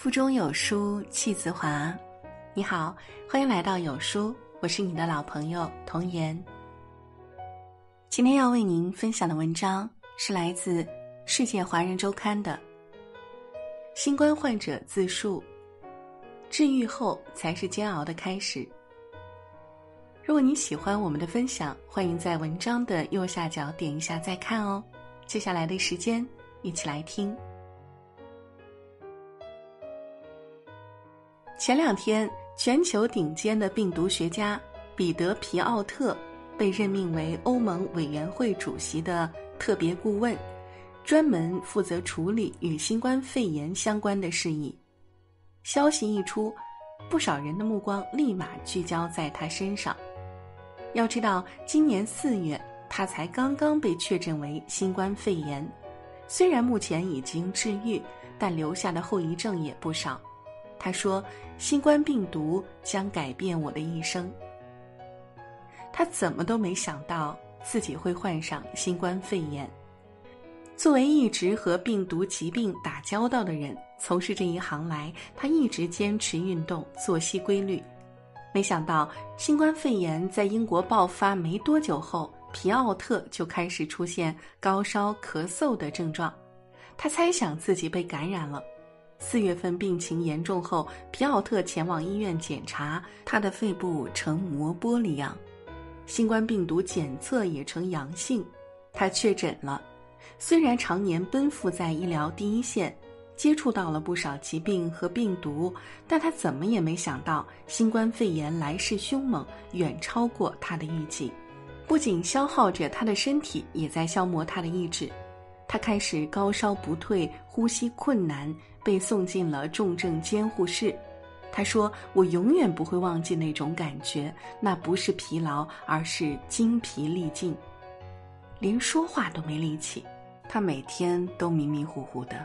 腹中有书气自华。你好，欢迎来到有书，我是你的老朋友童言。今天要为您分享的文章是来自《世界华人周刊》的新冠患者自述：治愈后才是煎熬的开始。如果你喜欢我们的分享，欢迎在文章的右下角点一下再看哦。接下来的时间，一起来听。前两天，全球顶尖的病毒学家彼得·皮奥特被任命为欧盟委员会主席的特别顾问，专门负责处理与新冠肺炎相关的事宜。消息一出，不少人的目光立马聚焦在他身上。要知道，今年四月他才刚刚被确诊为新冠肺炎，虽然目前已经治愈，但留下的后遗症也不少。他说：“新冠病毒将改变我的一生。”他怎么都没想到自己会患上新冠肺炎。作为一直和病毒疾病打交道的人，从事这一行来，他一直坚持运动、作息规律。没想到新冠肺炎在英国爆发没多久后，皮奥特就开始出现高烧、咳嗽的症状。他猜想自己被感染了。四月份病情严重后，皮奥特前往医院检查，他的肺部呈磨玻璃样，新冠病毒检测也呈阳性，他确诊了。虽然常年奔赴在医疗第一线，接触到了不少疾病和病毒，但他怎么也没想到，新冠肺炎来势凶猛，远超过他的预计，不仅消耗着他的身体，也在消磨他的意志。他开始高烧不退，呼吸困难。被送进了重症监护室，他说：“我永远不会忘记那种感觉，那不是疲劳，而是精疲力尽，连说话都没力气。他每天都迷迷糊糊的，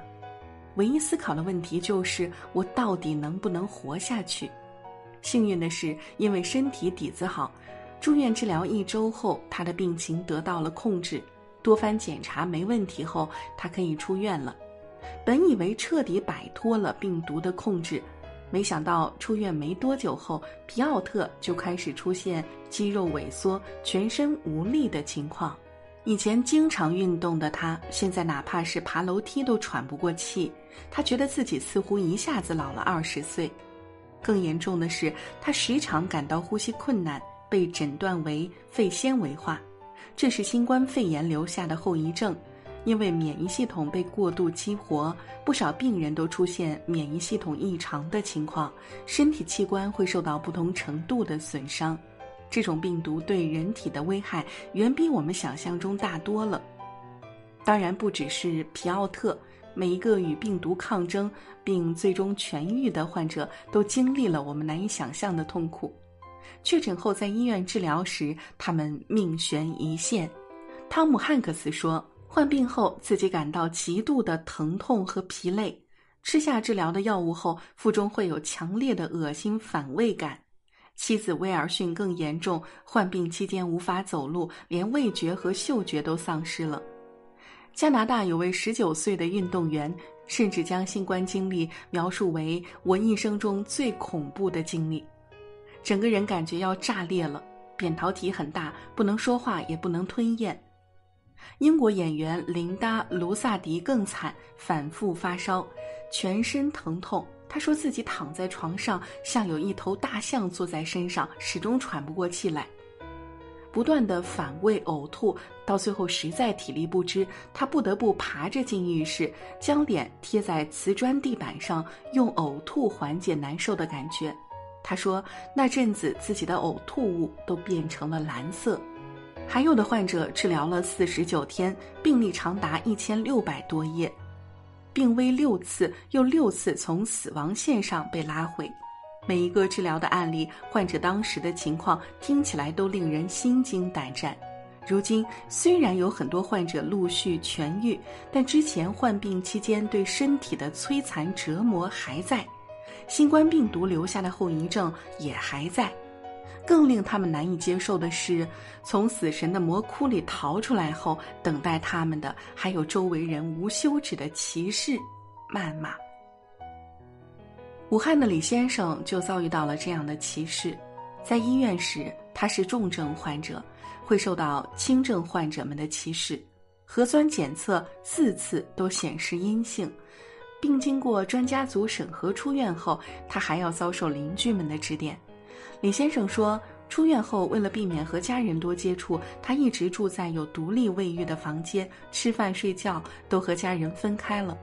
唯一思考的问题就是我到底能不能活下去。幸运的是，因为身体底子好，住院治疗一周后，他的病情得到了控制，多番检查没问题后，他可以出院了。”本以为彻底摆脱了病毒的控制，没想到出院没多久后，皮奥特就开始出现肌肉萎缩、全身无力的情况。以前经常运动的他，现在哪怕是爬楼梯都喘不过气。他觉得自己似乎一下子老了二十岁。更严重的是，他时常感到呼吸困难，被诊断为肺纤维化，这是新冠肺炎留下的后遗症。因为免疫系统被过度激活，不少病人都出现免疫系统异常的情况，身体器官会受到不同程度的损伤。这种病毒对人体的危害远比我们想象中大多了。当然，不只是皮奥特，每一个与病毒抗争并最终痊愈的患者都经历了我们难以想象的痛苦。确诊后在医院治疗时，他们命悬一线。汤姆汉克斯说。患病后，自己感到极度的疼痛和疲累，吃下治疗的药物后，腹中会有强烈的恶心反胃感。妻子威尔逊更严重，患病期间无法走路，连味觉和嗅觉都丧失了。加拿大有位十九岁的运动员，甚至将新冠经历描述为我一生中最恐怖的经历，整个人感觉要炸裂了，扁桃体很大，不能说话，也不能吞咽。英国演员琳达·卢萨迪更惨，反复发烧，全身疼痛。她说自己躺在床上，像有一头大象坐在身上，始终喘不过气来，不断的反胃呕吐，到最后实在体力不支，她不得不爬着进浴室，将脸贴在瓷砖地板上，用呕吐缓解难受的感觉。她说那阵子自己的呕吐物都变成了蓝色。还有的患者治疗了四十九天，病历长达一千六百多页，病危六次，又六次从死亡线上被拉回。每一个治疗的案例，患者当时的情况听起来都令人心惊胆战。如今虽然有很多患者陆续痊愈，但之前患病期间对身体的摧残折磨还在，新冠病毒留下的后遗症也还在。更令他们难以接受的是，从死神的魔窟里逃出来后，等待他们的还有周围人无休止的歧视、谩骂。武汉的李先生就遭遇到了这样的歧视，在医院时他是重症患者，会受到轻症患者们的歧视。核酸检测四次都显示阴性，并经过专家组审核出院后，他还要遭受邻居们的指点。李先生说，出院后为了避免和家人多接触，他一直住在有独立卫浴的房间，吃饭睡觉都和家人分开了。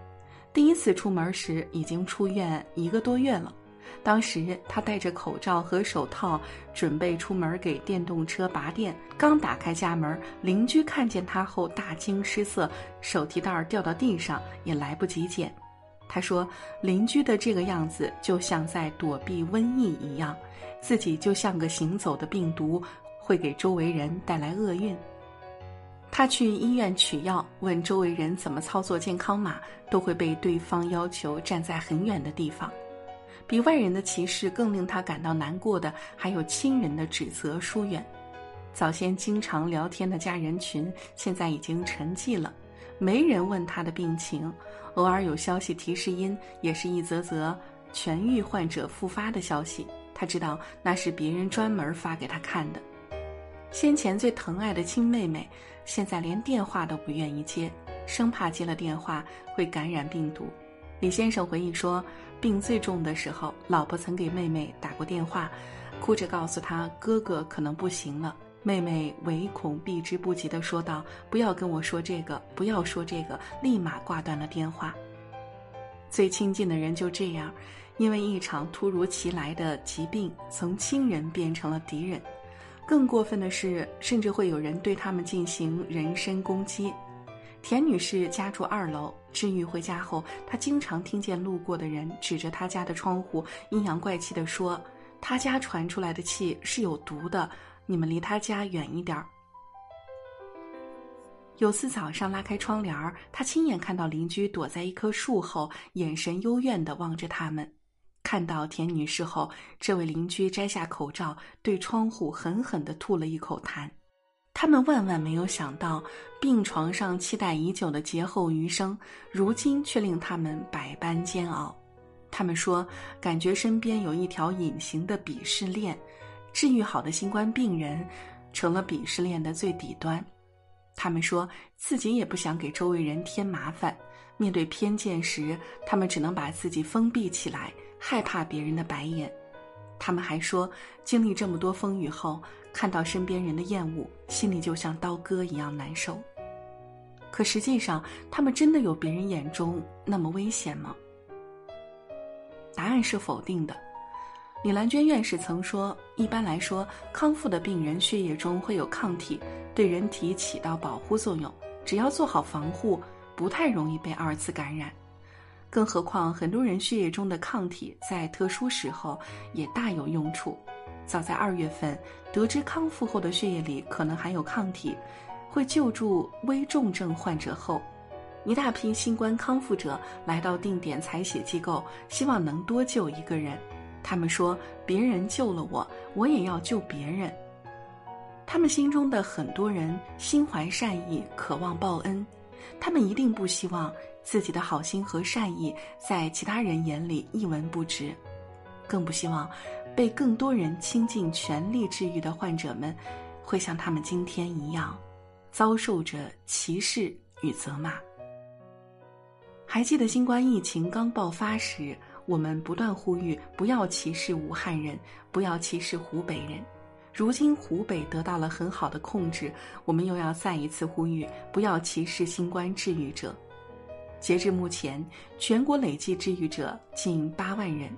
第一次出门时已经出院一个多月了，当时他戴着口罩和手套，准备出门给电动车拔电。刚打开家门，邻居看见他后大惊失色，手提袋掉到地上也来不及捡。他说：“邻居的这个样子就像在躲避瘟疫一样，自己就像个行走的病毒，会给周围人带来厄运。”他去医院取药，问周围人怎么操作健康码，都会被对方要求站在很远的地方。比外人的歧视更令他感到难过的，还有亲人的指责疏远。早先经常聊天的家人群，现在已经沉寂了，没人问他的病情。偶尔有消息提示音，也是一则则痊愈患者复发的消息。他知道那是别人专门发给他看的。先前最疼爱的亲妹妹。现在连电话都不愿意接，生怕接了电话会感染病毒。李先生回忆说，病最重的时候，老婆曾给妹妹打过电话，哭着告诉她哥哥可能不行了。妹妹唯恐避之不及地说道：“不要跟我说这个，不要说这个。”立马挂断了电话。最亲近的人就这样，因为一场突如其来的疾病，从亲人变成了敌人。更过分的是，甚至会有人对他们进行人身攻击。田女士家住二楼，治愈回家后，她经常听见路过的人指着她家的窗户，阴阳怪气地说：“她家传出来的气是有毒的，你们离他家远一点儿。”有次早上拉开窗帘儿，他亲眼看到邻居躲在一棵树后，眼神幽怨地望着他们。看到田女士后，这位邻居摘下口罩，对窗户狠狠地吐了一口痰。他们万万没有想到，病床上期待已久的劫后余生，如今却令他们百般煎熬。他们说，感觉身边有一条隐形的鄙视链，治愈好的新冠病人，成了鄙视链的最底端。他们说自己也不想给周围人添麻烦，面对偏见时，他们只能把自己封闭起来。害怕别人的白眼，他们还说，经历这么多风雨后，看到身边人的厌恶，心里就像刀割一样难受。可实际上，他们真的有别人眼中那么危险吗？答案是否定的。李兰娟院士曾说，一般来说，康复的病人血液中会有抗体，对人体起到保护作用，只要做好防护，不太容易被二次感染。更何况，很多人血液中的抗体在特殊时候也大有用处。早在二月份，得知康复后的血液里可能含有抗体，会救助危重症患者后，一大批新冠康复者来到定点采血机构，希望能多救一个人。他们说：“别人救了我，我也要救别人。”他们心中的很多人心怀善意，渴望报恩，他们一定不希望。自己的好心和善意在其他人眼里一文不值，更不希望被更多人倾尽全力治愈的患者们，会像他们今天一样，遭受着歧视与责骂。还记得新冠疫情刚爆发时，我们不断呼吁不要歧视武汉人，不要歧视湖北人。如今湖北得到了很好的控制，我们又要再一次呼吁不要歧视新冠治愈者。截至目前，全国累计治愈者近八万人，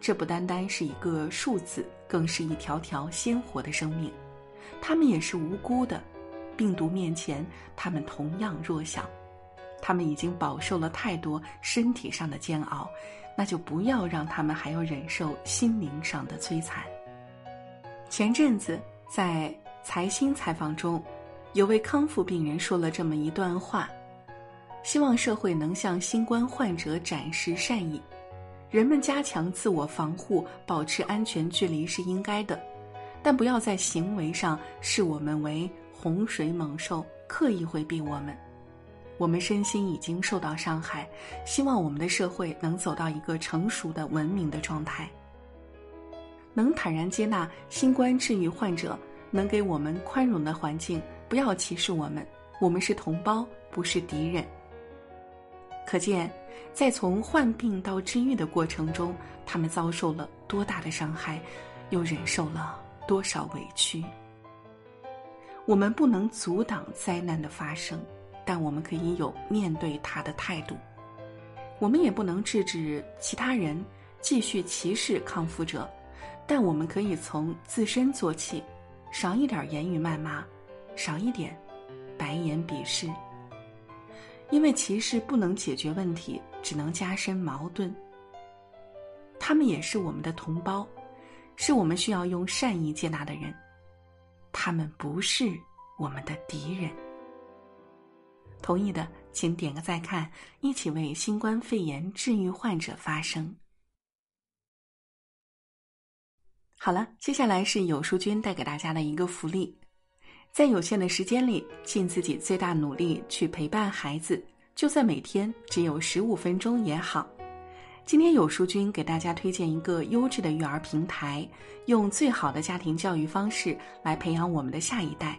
这不单单是一个数字，更是一条条鲜活的生命。他们也是无辜的，病毒面前，他们同样弱小。他们已经饱受了太多身体上的煎熬，那就不要让他们还要忍受心灵上的摧残。前阵子在财新采访中，有位康复病人说了这么一段话。希望社会能向新冠患者展示善意，人们加强自我防护，保持安全距离是应该的，但不要在行为上视我们为洪水猛兽，刻意回避我们。我们身心已经受到伤害，希望我们的社会能走到一个成熟的文明的状态，能坦然接纳新冠治愈患者，能给我们宽容的环境，不要歧视我们，我们是同胞，不是敌人。可见，在从患病到治愈的过程中，他们遭受了多大的伤害，又忍受了多少委屈。我们不能阻挡灾难的发生。但我们可以有面对他的态度，我们也不能制止其他人继续歧视康复者，但我们可以从自身做起，少一点言语谩骂，少一点白眼鄙视。因为歧视不能解决问题，只能加深矛盾。他们也是我们的同胞，是我们需要用善意接纳的人，他们不是我们的敌人。同意的，请点个再看，一起为新冠肺炎治愈患者发声。好了，接下来是有书君带给大家的一个福利，在有限的时间里，尽自己最大努力去陪伴孩子，就算每天只有十五分钟也好。今天有书君给大家推荐一个优质的育儿平台，用最好的家庭教育方式来培养我们的下一代。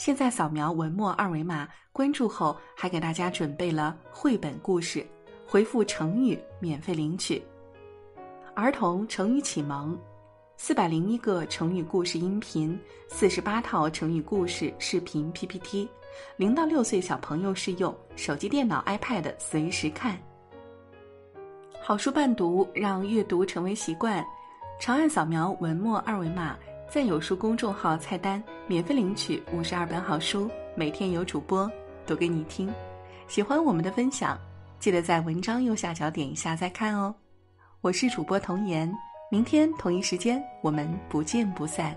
现在扫描文末二维码关注后，还给大家准备了绘本故事，回复成语免费领取。儿童成语启蒙，四百零一个成语故事音频，四十八套成语故事视频 PPT，零到六岁小朋友适用，手机、电脑、iPad 随时看。好书伴读，让阅读成为习惯。长按扫描文末二维码。在有书公众号菜单免费领取五十二本好书，每天有主播读给你听。喜欢我们的分享，记得在文章右下角点一下再看哦。我是主播童颜，明天同一时间我们不见不散。